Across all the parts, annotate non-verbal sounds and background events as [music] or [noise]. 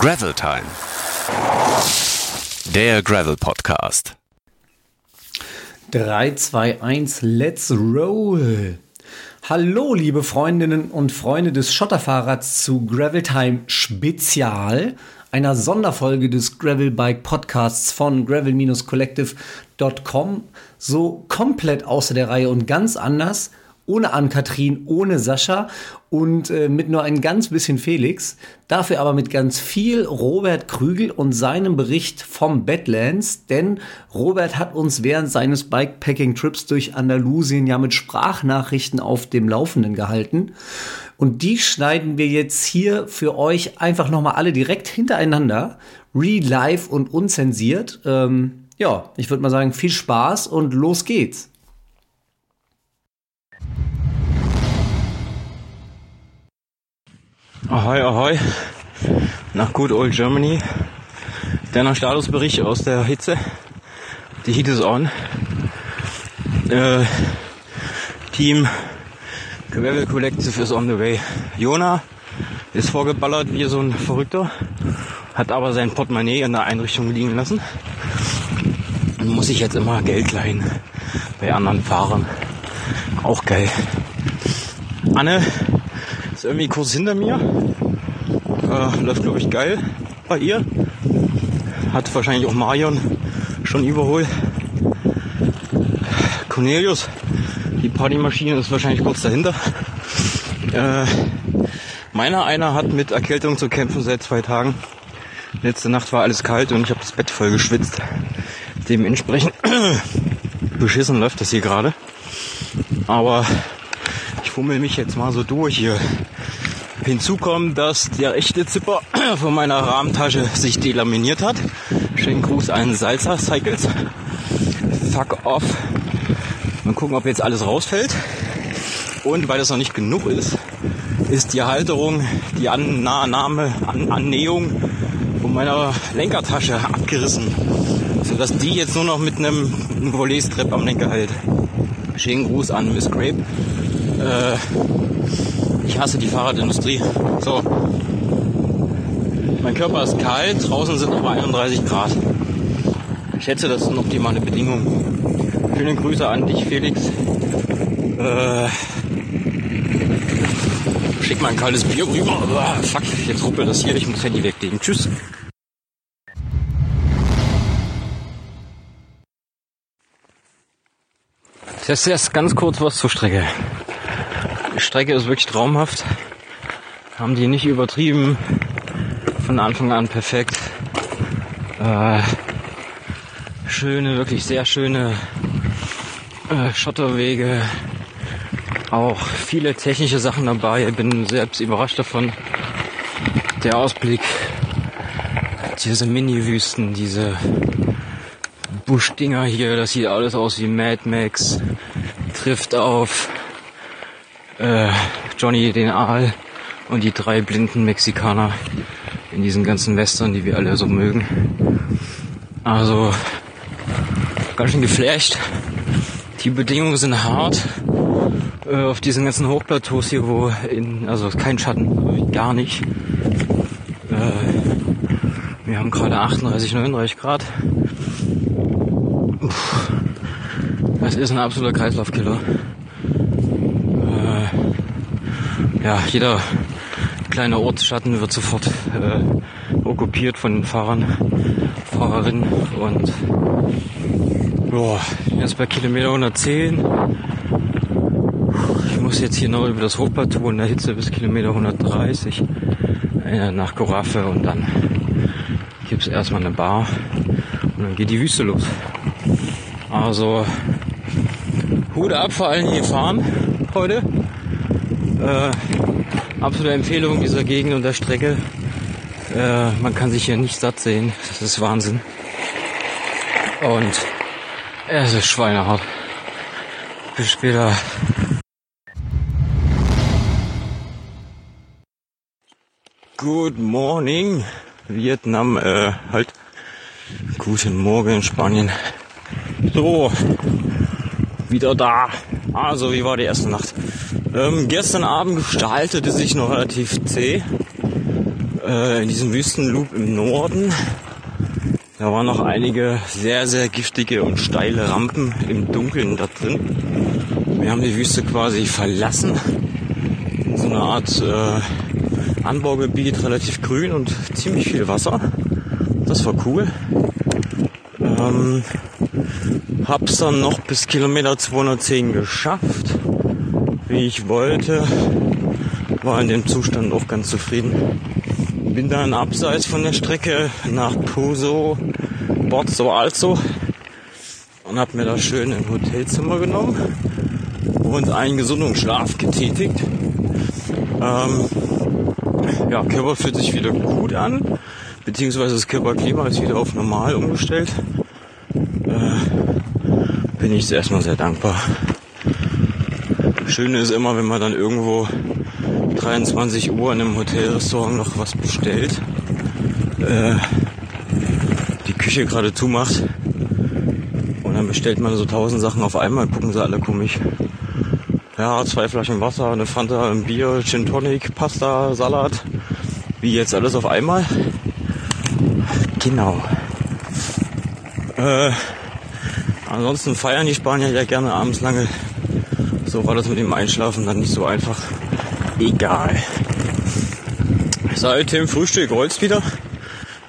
Gravel Time. Der Gravel Podcast. 3, 2, 1, let's roll! Hallo, liebe Freundinnen und Freunde des Schotterfahrrads zu Gravel Time Spezial, einer Sonderfolge des Gravel Bike Podcasts von gravel-collective.com. So komplett außer der Reihe und ganz anders ohne Ann-Kathrin, ohne Sascha und äh, mit nur ein ganz bisschen Felix. Dafür aber mit ganz viel Robert Krügel und seinem Bericht vom Badlands, denn Robert hat uns während seines Bikepacking-Trips durch Andalusien ja mit Sprachnachrichten auf dem Laufenden gehalten. Und die schneiden wir jetzt hier für euch einfach nochmal alle direkt hintereinander, real live und unzensiert. Ähm, ja, ich würde mal sagen, viel Spaß und los geht's. Ahoi, ahoi. Nach Good Old Germany. Deiner Statusbericht aus der Hitze. Die Heat is on. Äh, Team Gravel Collective is on the way. Jona ist vorgeballert wie so ein Verrückter. Hat aber sein Portemonnaie in der Einrichtung liegen lassen. Und muss sich jetzt immer Geld leihen. Bei anderen Fahrern. Auch geil. Anne ist irgendwie kurz hinter mir. Äh, läuft, glaube ich, geil bei ihr. Hat wahrscheinlich auch Marion schon überholt. Cornelius, die Partymaschine ist wahrscheinlich kurz dahinter. Äh, meiner einer hat mit Erkältung zu kämpfen seit zwei Tagen. Letzte Nacht war alles kalt und ich habe das Bett voll geschwitzt. Dementsprechend [clears throat] beschissen läuft das hier gerade. Aber ich fummel mich jetzt mal so durch hier. Hinzu kommt, dass der echte Zipper [clears throat] von meiner Rahmentasche sich delaminiert hat. Schönen Gruß an Salsa Cycles. Fuck off. Mal gucken, ob jetzt alles rausfällt. Und weil das noch nicht genug ist, ist die Halterung, die Annahme, An Annähung von meiner Lenkertasche abgerissen. Sodass die jetzt nur noch mit einem Volet-Strap am Lenker hält. Schönen Gruß an Miss Grape. Äh, ich hasse die Fahrradindustrie. So. Mein Körper ist kalt, draußen sind aber 31 Grad. Ich schätze, das sind optimale Bedingungen. Schöne Grüße an dich, Felix. Äh, schick mal ein kaltes Bier rüber. Oh, fuck, jetzt ruppelt das hier, ich muss Handy weglegen. Tschüss. Jetzt erst ganz kurz was zur Strecke. Strecke ist wirklich traumhaft. Haben die nicht übertrieben. Von Anfang an perfekt. Äh, schöne, wirklich sehr schöne äh, Schotterwege. Auch viele technische Sachen dabei. Ich bin selbst überrascht davon. Der Ausblick. Diese Mini-Wüsten, diese Buschdinger hier, das sieht alles aus wie Mad Max. Trifft auf äh, Johnny den Aal und die drei blinden Mexikaner in diesen ganzen Western, die wir alle so mögen. Also ganz schön geflasht. Die Bedingungen sind hart. Äh, auf diesen ganzen Hochplateaus hier, wo in, also kein Schatten, gar nicht. Äh, wir haben gerade 38, 39 Grad. Uff. Das ist ein absoluter Kreislaufkiller. Ja, jeder kleine Ortsschatten wird sofort äh, okkupiert von den Fahrern, Fahrerinnen und ja, jetzt bei Kilometer 110. Ich muss jetzt hier noch über das Hochplateau in der Hitze bis Kilometer 130 äh, nach Goraffe und dann gibt es erstmal eine Bar und dann geht die Wüste los. Also Hut ab vor allen, die fahren heute. Äh, absolute Empfehlung dieser Gegend und der Strecke. Äh, man kann sich hier nicht satt sehen. Das ist Wahnsinn. Und es ist schweinehart. Bis später. Good morning, Vietnam, äh, halt. Guten Morgen in Spanien. So, wieder da. Also, wie war die erste Nacht? Ähm, gestern Abend gestaltete sich noch relativ zäh. äh, in diesem Wüstenloop im Norden. Da waren noch einige sehr, sehr giftige und steile Rampen im Dunkeln da drin. Wir haben die Wüste quasi verlassen. So eine Art äh, Anbaugebiet, relativ grün und ziemlich viel Wasser. Das war cool. Ähm, hab's dann noch bis Kilometer 210 geschafft, wie ich wollte. War in dem Zustand auch ganz zufrieden. Bin dann abseits von der Strecke nach Puso, Borzo Alzo und habe mir da schön ein Hotelzimmer genommen und einen Gesundungsschlaf getätigt. Ähm, ja, Körper fühlt sich wieder gut an, beziehungsweise das Körperklima ist wieder auf normal umgestellt. Äh, bin ich erstmal sehr dankbar. Schön ist immer, wenn man dann irgendwo 23 Uhr in einem Hotelrestaurant noch was bestellt, äh, die Küche gerade zumacht und dann bestellt man so tausend Sachen auf einmal, gucken sie alle komisch. Ja, zwei Flaschen Wasser, eine Fanta, ein Bier, Gin Tonic, Pasta, Salat. Wie jetzt alles auf einmal? Genau. Äh, ansonsten feiern die Spanier ja gerne abends lange. So war das mit dem Einschlafen dann nicht so einfach egal. Seit dem Frühstück rollt's wieder.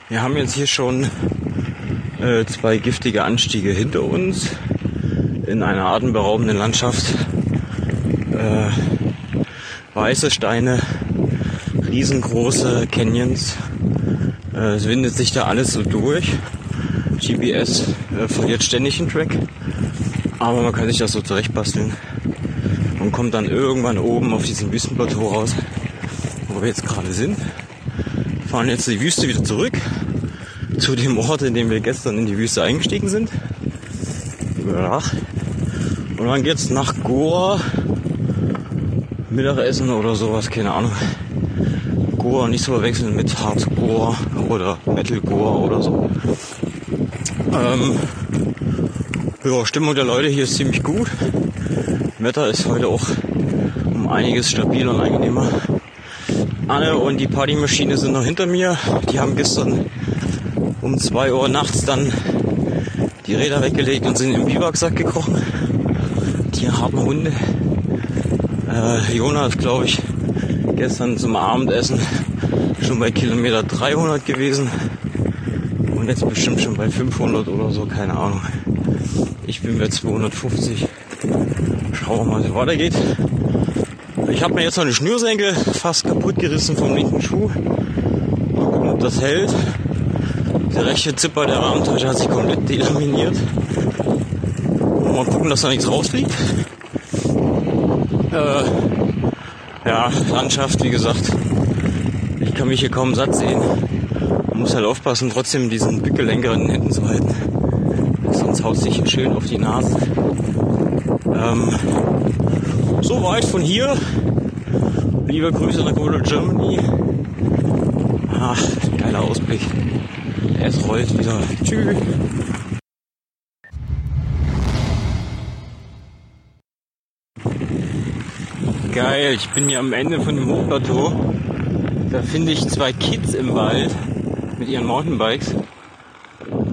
Wir haben jetzt hier schon äh, zwei giftige Anstiege hinter uns in einer atemberaubenden Landschaft. Äh, weiße Steine, riesengroße Canyons. Äh, es windet sich da alles so durch. GPS äh, verliert ständig einen Track, aber man kann sich das so zurechtbasteln und kommt dann irgendwann oben auf diesem Wüstenplateau raus, wo wir jetzt gerade sind. Fahren jetzt die Wüste wieder zurück zu dem Ort, in dem wir gestern in die Wüste eingestiegen sind. Ja. Und dann geht's nach Goa. Mittagessen oder sowas, keine Ahnung. Goa nicht zu verwechseln mit Hardcore oder Metalcore oder so. Ähm, ja, Stimmung der Leute hier ist ziemlich gut. Wetter ist heute auch um einiges stabiler und angenehmer. Anne und die Partymaschine sind noch hinter mir. Die haben gestern um 2 Uhr nachts dann die Räder weggelegt und sind im Biwaksack gekrochen. Die harten Hunde. Äh, Jonas, glaube ich, gestern zum Abendessen schon bei Kilometer 300 gewesen. Und jetzt bestimmt schon bei 500 oder so, keine Ahnung. Ich bin bei 250. Schauen wir mal, wie es weitergeht. Ich habe mir jetzt noch eine Schnürsenkel fast kaputt gerissen vom linken Schuh. Mal gucken, ob das hält. Der rechte Zipper der Rahmentasche hat sich komplett delaminiert. Mal gucken, dass da nichts rausfliegt. Äh, ja, Landschaft, wie gesagt. Ich kann mich hier kaum satt sehen. Man muss halt aufpassen, trotzdem diesen Bückelenker in den Händen zu halten. Sonst haut sich hier schön auf die Nase. Ähm, so weit von hier. Liebe Grüße nach Google Germany. Ach, geiler Ausblick. Es rollt wieder. Tschüss. Geil, ich bin hier am Ende von dem Hochplateau. Da finde ich zwei Kids im Wald mit ihren Mountainbikes.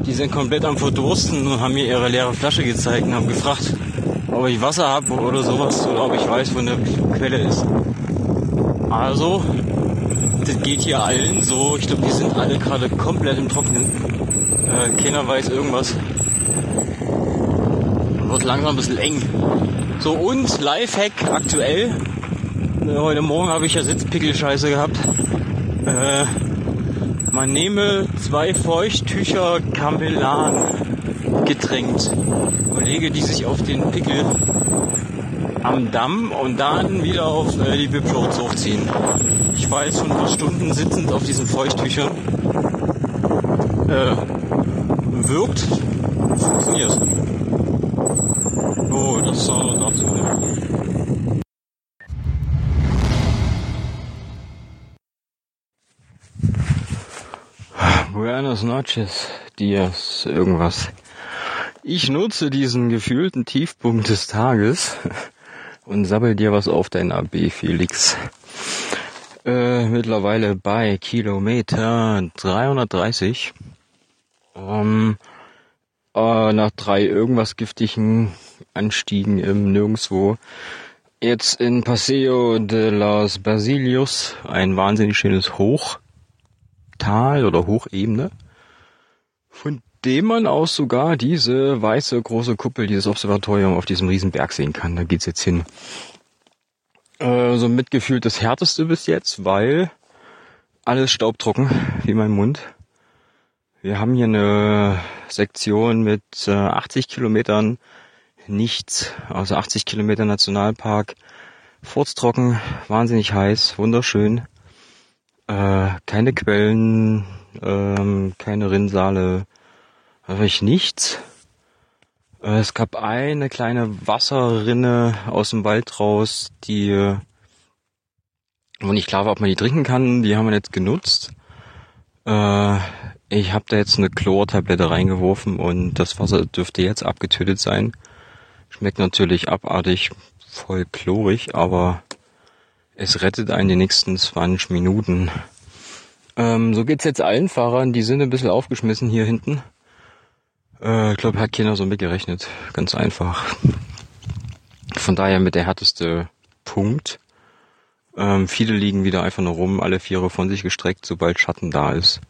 Die sind komplett am Verdursten und haben mir ihre leere Flasche gezeigt und haben gefragt, ob ich Wasser habe oder sowas oder ob ich weiß, wo eine Quelle ist. Also, das geht hier allen so. Ich glaube, die sind alle gerade komplett im Trocknen. Äh, keiner weiß irgendwas. Wird langsam ein bisschen eng. So und Lifehack aktuell. Äh, heute Morgen habe ich ja Sitzpickel-Scheiße gehabt. Äh, man nehme zwei Feuchttücher Kamelan getränkt und lege die sich auf den Pickel am Damm und dann wieder auf äh, die Bibschurz hochziehen. Ich war jetzt schon ein paar Stunden sitzend auf diesen Feuchttüchern. Äh, wirkt, funktioniert. Oh, das soll dazu. Buenas noches, dias, irgendwas. Ich nutze diesen gefühlten Tiefpunkt des Tages und sabbel dir was auf dein AB, Felix. äh, mittlerweile bei Kilometer 330. Ähm, äh, nach drei irgendwas giftigen Anstiegen im Nirgendwo. Jetzt in Paseo de los Basilios, ein wahnsinnig schönes Hochtal oder Hochebene, von dem man aus sogar diese weiße große Kuppel, dieses Observatorium auf diesem riesen Berg sehen kann. Da geht's jetzt hin. Äh, so mitgefühlt das härteste bis jetzt, weil alles staubtrocken, wie mein Mund. Wir haben hier eine Sektion mit äh, 80 Kilometern nichts, also 80 Kilometer Nationalpark, furztrocken, wahnsinnig heiß, wunderschön. Äh, keine Quellen, ähm, keine Rinnsale, wirklich nichts. Äh, es gab eine kleine Wasserrinne aus dem Wald raus, die wo nicht klar war, ob man die trinken kann. Die haben wir jetzt genutzt. Äh, ich habe da jetzt eine Chlortablette reingeworfen und das Wasser dürfte jetzt abgetötet sein. Schmeckt natürlich abartig, voll chlorig, aber es rettet einen die nächsten 20 Minuten. Ähm, so geht's jetzt allen Fahrern, die sind ein bisschen aufgeschmissen hier hinten. Äh, ich glaube, hat keiner so mitgerechnet. Ganz einfach. Von daher mit der härteste Punkt. Ähm, viele liegen wieder einfach nur rum, alle Viere von sich gestreckt, sobald Schatten da ist.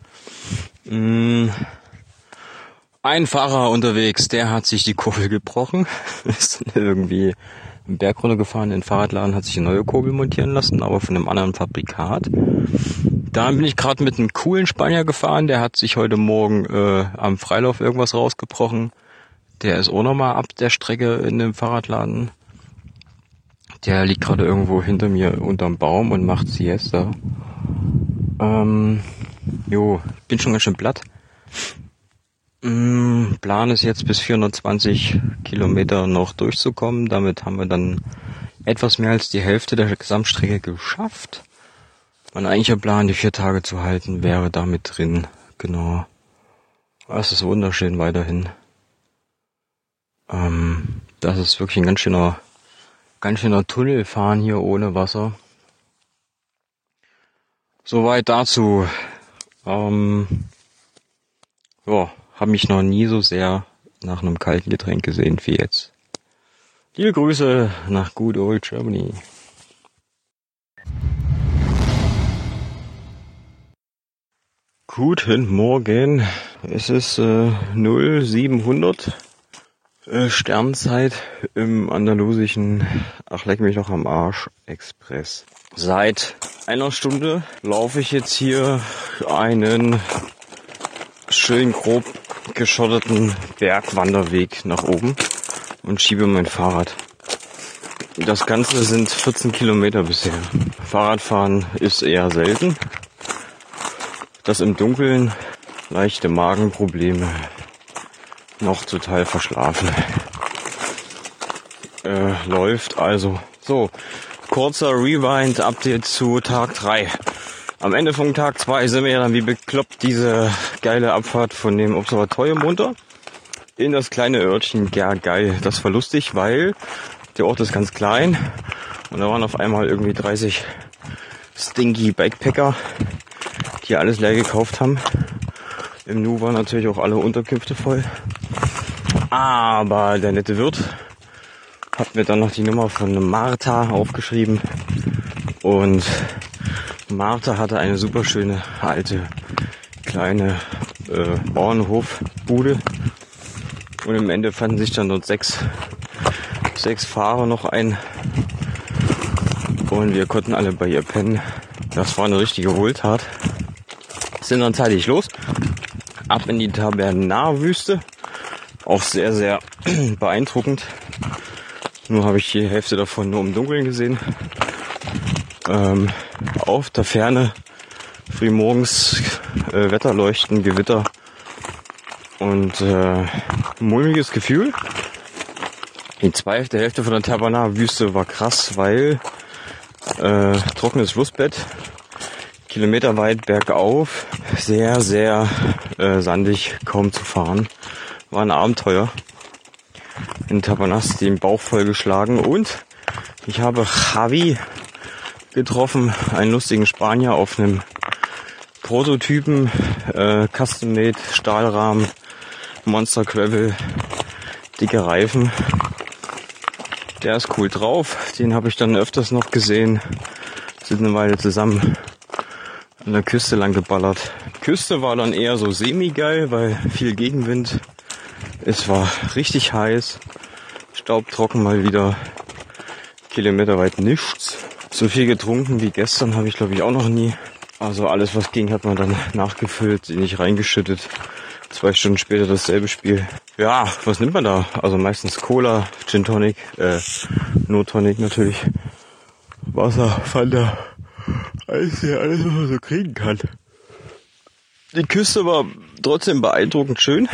Mm. Ein Fahrer unterwegs, der hat sich die Kurbel gebrochen, [laughs] ist irgendwie einen Berg runtergefahren, in den Fahrradladen, hat sich eine neue Kurbel montieren lassen, aber von einem anderen Fabrikat. Da bin ich gerade mit einem coolen Spanier gefahren, der hat sich heute Morgen äh, am Freilauf irgendwas rausgebrochen. Der ist auch nochmal ab der Strecke in dem Fahrradladen. Der liegt gerade irgendwo hinter mir unterm Baum und macht Siesta. Ähm, jo, bin schon ganz schön platt. Mm, Plan ist jetzt bis 420 Kilometer noch durchzukommen. Damit haben wir dann etwas mehr als die Hälfte der Gesamtstrecke geschafft. Mein eigentlicher Plan, die vier Tage zu halten, wäre damit drin. Genau. Es ist wunderschön weiterhin. Ähm, das ist wirklich ein ganz schöner, ganz schöner Tunnelfahren hier ohne Wasser. Soweit dazu. Ähm, ja, habe mich noch nie so sehr nach einem kalten Getränk gesehen wie jetzt. Liebe Grüße nach Good Old Germany. Guten Morgen. Es ist äh, 0700 äh, Sternzeit im andalusischen Ach leck mich noch am Arsch Express. Seit einer Stunde laufe ich jetzt hier einen schön grob geschotteten Bergwanderweg nach oben und schiebe mein Fahrrad. Das Ganze sind 14 Kilometer bisher. Fahrradfahren ist eher selten. Das im Dunkeln, leichte Magenprobleme, noch total verschlafen. Äh, läuft also. So, kurzer Rewind-Update zu Tag 3. Am Ende von Tag 2 sind wir ja dann wie bekloppt diese geile Abfahrt von dem Observatorium runter in das kleine Örtchen Gergeil. Das war lustig, weil der Ort ist ganz klein und da waren auf einmal irgendwie 30 stinky Backpacker, die alles leer gekauft haben. Im Nu waren natürlich auch alle Unterkünfte voll. Aber der nette Wirt hat mir dann noch die Nummer von Martha aufgeschrieben und Martha hatte eine super schöne alte kleine äh, Bauernhofbude und im Ende fanden sich dann dort sechs, sechs Fahrer noch ein und wir konnten alle bei ihr pennen. Das war eine richtige Wohltat. Sind dann zeitig los, ab in die Tabernar-Wüste. Auch sehr, sehr [clears throat] beeindruckend. Nur habe ich die Hälfte davon nur im Dunkeln gesehen. Ähm, auf der Ferne frühmorgens äh, Wetterleuchten, Gewitter und äh, mulmiges Gefühl. Die zweite Hälfte von der Tabernar-Wüste war krass, weil äh, trockenes Flussbett, kilometerweit bergauf, sehr, sehr äh, sandig, kaum zu fahren. War ein Abenteuer. In Tabernas den Bauch vollgeschlagen und ich habe Javi getroffen, einen lustigen Spanier auf einem Prototypen, äh, Custom-Made, Stahlrahmen, Monster Gravel, dicke Reifen. Der ist cool drauf, den habe ich dann öfters noch gesehen, sind eine Weile zusammen an der Küste lang geballert. Küste war dann eher so semi-geil, weil viel Gegenwind. Es war richtig heiß, staubtrocken mal wieder, kilometerweit nichts. So viel getrunken wie gestern habe ich glaube ich auch noch nie. Also alles was ging hat man dann nachgefüllt, nicht reingeschüttet. Zwei Stunden später dasselbe Spiel. Ja, was nimmt man da? Also meistens Cola, Gin Tonic, äh, No Tonic natürlich. Wasser, Fanta, alles, alles was man so kriegen kann. Die Küste war trotzdem beeindruckend schön.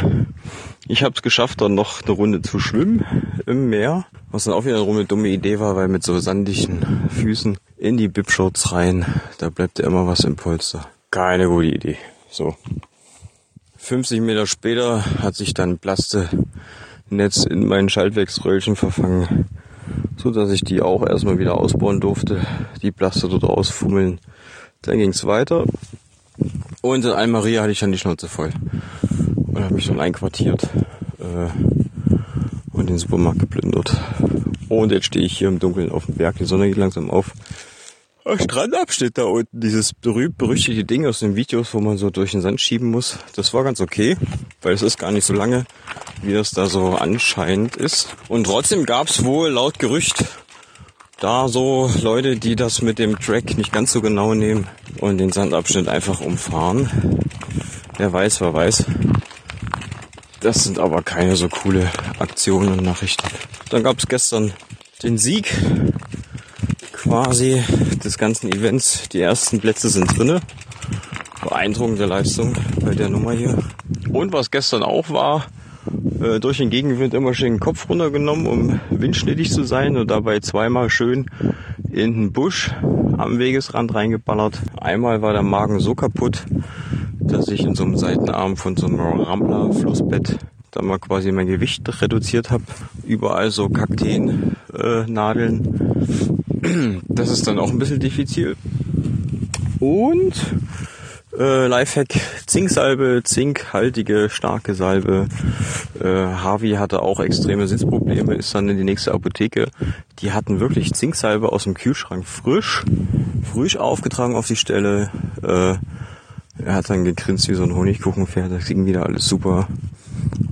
Ich habe es geschafft, dann noch eine Runde zu schwimmen im Meer. Was dann auch wieder eine dumme Idee war, weil mit so sandigen Füßen in die Bibshorts rein, da bleibt ja immer was im Polster. Keine gute Idee. So. 50 Meter später hat sich dann Plaste-Netz in mein Schaltwerksröllchen verfangen, so dass ich die auch erstmal wieder ausbauen durfte, die Plaste dort ausfummeln. Dann ging's weiter. Und in Almeria hatte ich dann die Schnauze voll und habe mich dann einquartiert äh, und den Supermarkt geplündert. Und jetzt stehe ich hier im Dunkeln auf dem Berg, die Sonne geht langsam auf. Strandabschnitt da unten, dieses berühmt-berüchtigte Ding aus den Videos, wo man so durch den Sand schieben muss, das war ganz okay, weil es ist gar nicht so lange, wie das da so anscheinend ist. Und trotzdem gab's wohl laut Gerücht da so Leute, die das mit dem Track nicht ganz so genau nehmen und den Sandabschnitt einfach umfahren. Wer weiß, wer weiß. Das sind aber keine so coole Aktionen und Nachrichten. Dann gab es gestern den Sieg quasi des ganzen Events. Die ersten Plätze sind drinne. Beeindruckende Leistung bei der Nummer hier. Und was gestern auch war, äh, durch den Gegenwind immer schön den Kopf runtergenommen, um windschnittig zu sein und dabei zweimal schön in den Busch am Wegesrand reingeballert. Einmal war der Magen so kaputt, dass ich in so einem Seitenarm von so einem Rambler-Flussbett da mal quasi mein Gewicht reduziert habe. Überall so Kakteen-Nadeln. das ist dann auch ein bisschen diffizil. Und äh, Lifehack, Zinksalbe, zinkhaltige, starke Salbe. Äh, Harvey hatte auch extreme Sitzprobleme, ist dann in die nächste Apotheke. Die hatten wirklich Zinksalbe aus dem Kühlschrank frisch, frisch aufgetragen auf die Stelle. Äh, er hat dann gegrinst wie so ein Honigkuchenpferd, das ging wieder alles super.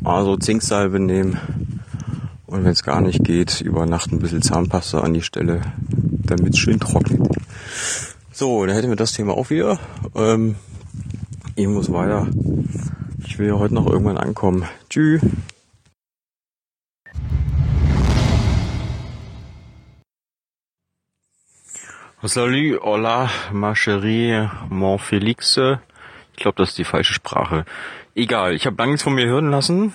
Also Zinksalbe nehmen. Und wenn es gar nicht geht, über Nacht ein bisschen Zahnpasta an die Stelle, damit es schön trocknet. So, dann hätten wir das Thema auch wieder. Ähm, ich muss weiter. Ich will ja heute noch irgendwann ankommen. Tschüss. Salut, hola, ma chérie, mon Félix. Ich glaube, das ist die falsche Sprache. Egal, ich habe lange nichts von mir hören lassen.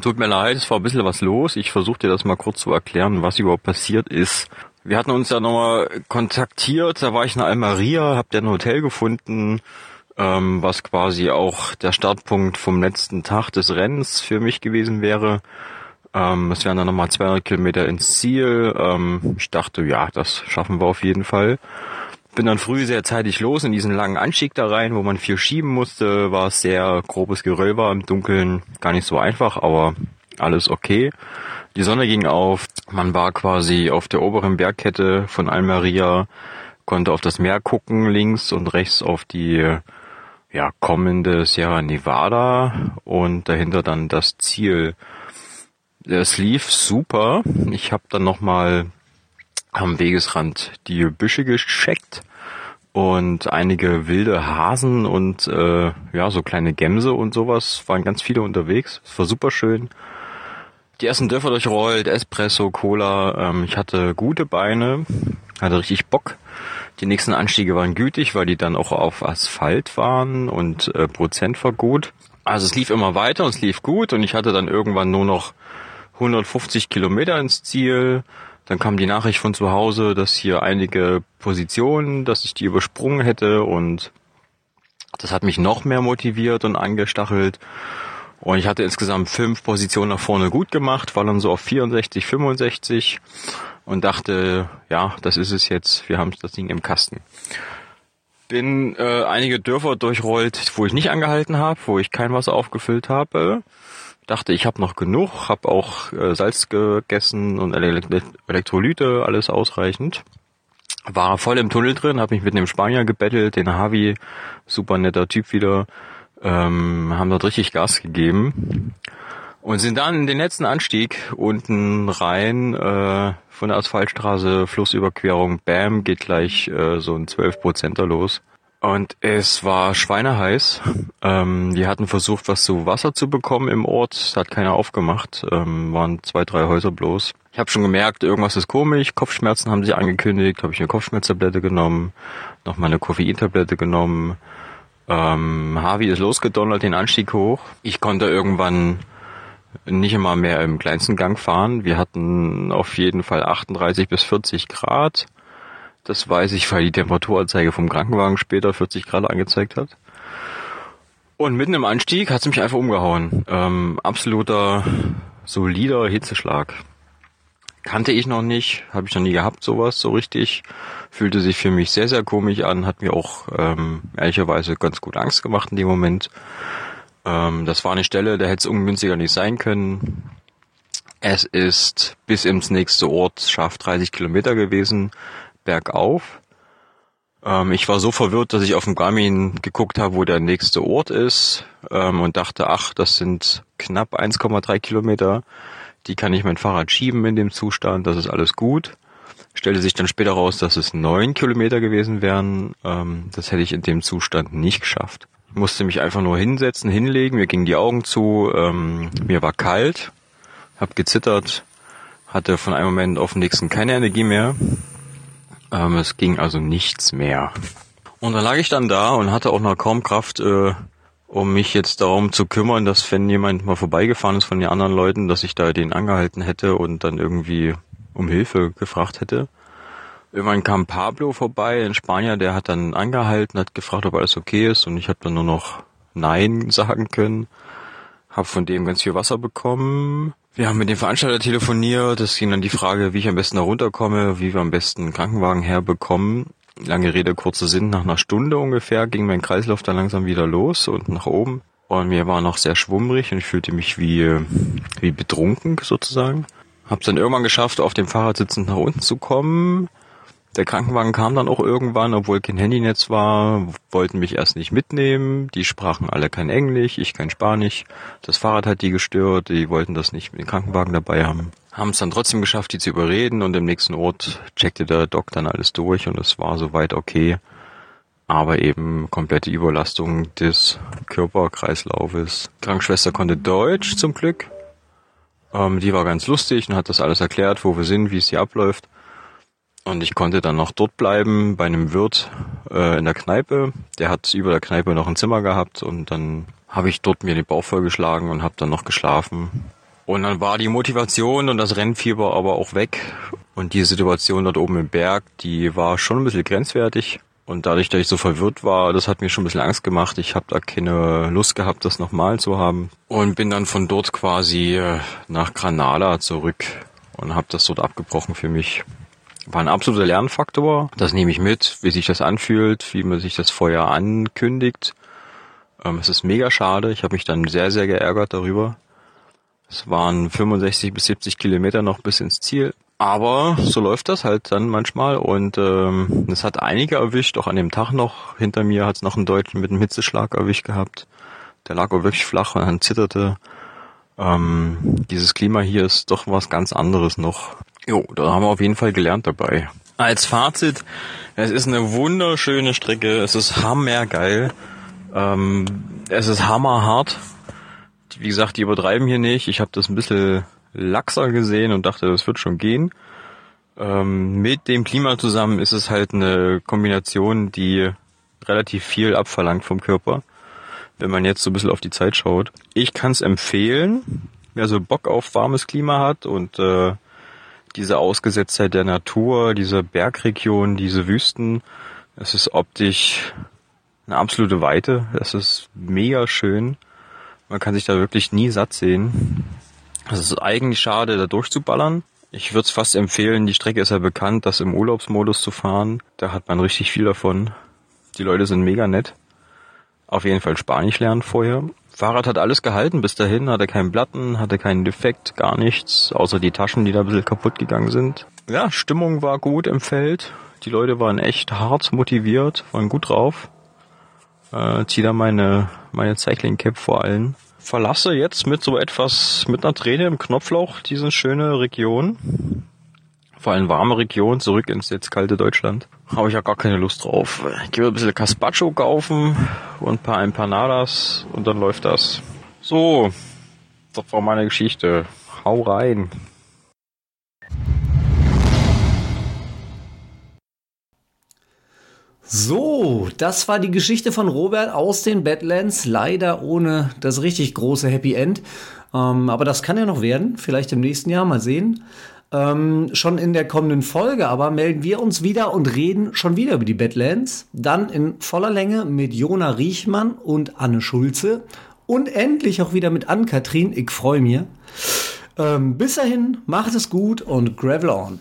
Tut mir leid, es war ein bisschen was los. Ich versuche dir das mal kurz zu erklären, was überhaupt passiert ist. Wir hatten uns ja nochmal kontaktiert, da war ich in Almeria, hab ein Hotel gefunden, ähm, was quasi auch der Startpunkt vom letzten Tag des Rennens für mich gewesen wäre. Ähm, es wären dann nochmal 200 Kilometer ins Ziel. Ähm, ich dachte, ja, das schaffen wir auf jeden Fall. Bin dann früh sehr zeitig los in diesen langen Anstieg da rein, wo man viel schieben musste. War es sehr grobes Geröll war im Dunkeln, gar nicht so einfach, aber alles okay. Die Sonne ging auf, man war quasi auf der oberen Bergkette von Almeria, konnte auf das Meer gucken, links und rechts auf die ja, kommende Sierra Nevada und dahinter dann das Ziel. Es lief super. Ich habe dann nochmal am Wegesrand die Büsche gecheckt und einige wilde Hasen und äh, ja so kleine Gämse und sowas waren ganz viele unterwegs. Es war super schön. Die ersten Dörfer durchrollt, Espresso, Cola. Ähm, ich hatte gute Beine, hatte richtig Bock. Die nächsten Anstiege waren gütig, weil die dann auch auf Asphalt waren und äh, Prozent war gut. Also es lief immer weiter und es lief gut und ich hatte dann irgendwann nur noch 150 Kilometer ins Ziel dann kam die Nachricht von zu Hause, dass hier einige Positionen, dass ich die übersprungen hätte und das hat mich noch mehr motiviert und angestachelt. Und ich hatte insgesamt fünf Positionen nach vorne gut gemacht, war dann so auf 64, 65. und dachte, ja, das ist es jetzt, wir haben das Ding im Kasten. Bin äh, einige Dörfer durchrollt, wo ich nicht angehalten habe, wo ich kein Wasser aufgefüllt habe. Dachte, ich habe noch genug, habe auch äh, Salz gegessen und Elektrolyte, alles ausreichend. War voll im Tunnel drin, habe mich mit einem Spanier gebettelt, den Havi, super netter Typ wieder, ähm, haben dort richtig Gas gegeben und sind dann in den letzten Anstieg unten rein äh, von der Asphaltstraße, Flussüberquerung, bam, geht gleich äh, so ein 12%er los. Und es war schweineheiß. Ähm, die hatten versucht, was zu Wasser zu bekommen im Ort. hat keiner aufgemacht. Ähm, waren zwei, drei Häuser bloß. Ich habe schon gemerkt, irgendwas ist komisch. Kopfschmerzen haben sich angekündigt. Habe ich eine Kopfschmerztablette genommen, nochmal eine Koffeintablette genommen. Ähm, Harvey ist losgedonnert, den Anstieg hoch. Ich konnte irgendwann nicht immer mehr im kleinsten Gang fahren. Wir hatten auf jeden Fall 38 bis 40 Grad. Das weiß ich, weil die Temperaturanzeige vom Krankenwagen später 40 Grad angezeigt hat. Und mitten im Anstieg hat es mich einfach umgehauen. Ähm, absoluter, solider Hitzeschlag. Kannte ich noch nicht, habe ich noch nie gehabt, sowas so richtig. Fühlte sich für mich sehr, sehr komisch an, hat mir auch ähm, ehrlicherweise ganz gut Angst gemacht in dem Moment. Ähm, das war eine Stelle, da hätte es ungünstiger nicht sein können. Es ist bis ins nächste Ort scharf 30 Kilometer gewesen, bergauf. Ähm, ich war so verwirrt, dass ich auf dem Garmin geguckt habe, wo der nächste Ort ist ähm, und dachte, ach, das sind knapp 1,3 Kilometer. Die kann ich mein Fahrrad schieben in dem Zustand, das ist alles gut. Stellte sich dann später raus, dass es neun Kilometer gewesen wären. Ähm, das hätte ich in dem Zustand nicht geschafft musste mich einfach nur hinsetzen, hinlegen, mir gingen die Augen zu, ähm, mir war kalt, hab gezittert, hatte von einem Moment auf den nächsten keine Energie mehr. Ähm, es ging also nichts mehr. Und dann lag ich dann da und hatte auch noch kaum Kraft, äh, um mich jetzt darum zu kümmern, dass wenn jemand mal vorbeigefahren ist von den anderen Leuten, dass ich da den angehalten hätte und dann irgendwie um Hilfe gefragt hätte. Irgendwann kam Pablo vorbei, ein Spanier, der hat dann angehalten, hat gefragt, ob alles okay ist und ich habe dann nur noch Nein sagen können. Hab von dem ganz viel Wasser bekommen. Wir haben mit dem Veranstalter telefoniert. Es ging dann die Frage, wie ich am besten da runterkomme, wie wir am besten einen Krankenwagen herbekommen. Lange Rede, kurzer Sinn. Nach einer Stunde ungefähr ging mein Kreislauf dann langsam wieder los und nach oben. Und mir war noch sehr schwummrig und ich fühlte mich wie, wie betrunken sozusagen. Hab's dann irgendwann geschafft, auf dem Fahrrad sitzend nach unten zu kommen. Der Krankenwagen kam dann auch irgendwann, obwohl kein Handynetz war, wollten mich erst nicht mitnehmen. Die sprachen alle kein Englisch, ich kein Spanisch. Das Fahrrad hat die gestört, die wollten das nicht mit dem Krankenwagen dabei haben. Haben es dann trotzdem geschafft, die zu überreden und im nächsten Ort checkte der Doc dann alles durch und es war soweit okay. Aber eben komplette Überlastung des Körperkreislaufes. Krankenschwester konnte Deutsch zum Glück. Ähm, die war ganz lustig und hat das alles erklärt, wo wir sind, wie es hier abläuft. Und ich konnte dann noch dort bleiben bei einem Wirt äh, in der Kneipe. Der hat über der Kneipe noch ein Zimmer gehabt und dann habe ich dort mir den Bauch vollgeschlagen und habe dann noch geschlafen. Und dann war die Motivation und das Rennfieber aber auch weg. Und die Situation dort oben im Berg, die war schon ein bisschen grenzwertig. Und dadurch, dass ich so verwirrt war, das hat mir schon ein bisschen Angst gemacht. Ich habe da keine Lust gehabt, das nochmal zu haben. Und bin dann von dort quasi äh, nach Granada zurück und habe das dort abgebrochen für mich. War ein absoluter Lernfaktor. Das nehme ich mit, wie sich das anfühlt, wie man sich das vorher ankündigt. Ähm, es ist mega schade. Ich habe mich dann sehr, sehr geärgert darüber. Es waren 65 bis 70 Kilometer noch bis ins Ziel. Aber so läuft das halt dann manchmal und ähm, es hat einige erwischt, auch an dem Tag noch. Hinter mir hat es noch einen Deutschen mit einem Hitzeschlag erwischt gehabt. Der lag auch wirklich flach und dann zitterte. Ähm, dieses Klima hier ist doch was ganz anderes noch. Jo, da haben wir auf jeden Fall gelernt dabei. Als Fazit, es ist eine wunderschöne Strecke, es ist hammergeil, ähm, es ist hammerhart. Wie gesagt, die übertreiben hier nicht. Ich habe das ein bisschen laxer gesehen und dachte, das wird schon gehen. Ähm, mit dem Klima zusammen ist es halt eine Kombination, die relativ viel abverlangt vom Körper, wenn man jetzt so ein bisschen auf die Zeit schaut. Ich kann es empfehlen, wer so Bock auf warmes Klima hat und äh, diese Ausgesetztheit der Natur, diese Bergregion, diese Wüsten. Es ist optisch eine absolute Weite. Es ist mega schön. Man kann sich da wirklich nie satt sehen. Es ist eigentlich schade, da durchzuballern. Ich würde es fast empfehlen, die Strecke ist ja bekannt, das im Urlaubsmodus zu fahren. Da hat man richtig viel davon. Die Leute sind mega nett. Auf jeden Fall Spanisch lernen vorher. Fahrrad hat alles gehalten bis dahin, hatte keinen Platten, hatte keinen Defekt, gar nichts, außer die Taschen, die da ein bisschen kaputt gegangen sind. Ja, Stimmung war gut im Feld. Die Leute waren echt hart motiviert, waren gut drauf. Äh, zieh da meine, meine Cycling Cap vor allen verlasse jetzt mit so etwas, mit einer Träne im Knopfloch diese schöne Region. Vor allem warme Region, zurück ins jetzt kalte Deutschland. Habe ich ja gar keine Lust drauf. Ich gehe ein bisschen Caspacho kaufen und ein paar Empanadas und dann läuft das. So, das war meine Geschichte. Hau rein. So, das war die Geschichte von Robert aus den Badlands. Leider ohne das richtig große Happy End. Ähm, aber das kann ja noch werden. Vielleicht im nächsten Jahr. Mal sehen. Ähm, schon in der kommenden Folge aber melden wir uns wieder und reden schon wieder über die Badlands. Dann in voller Länge mit Jona Riechmann und Anne Schulze. Und endlich auch wieder mit Ann-Kathrin. Ich freue mich. Ähm, bis dahin, macht es gut und gravel on.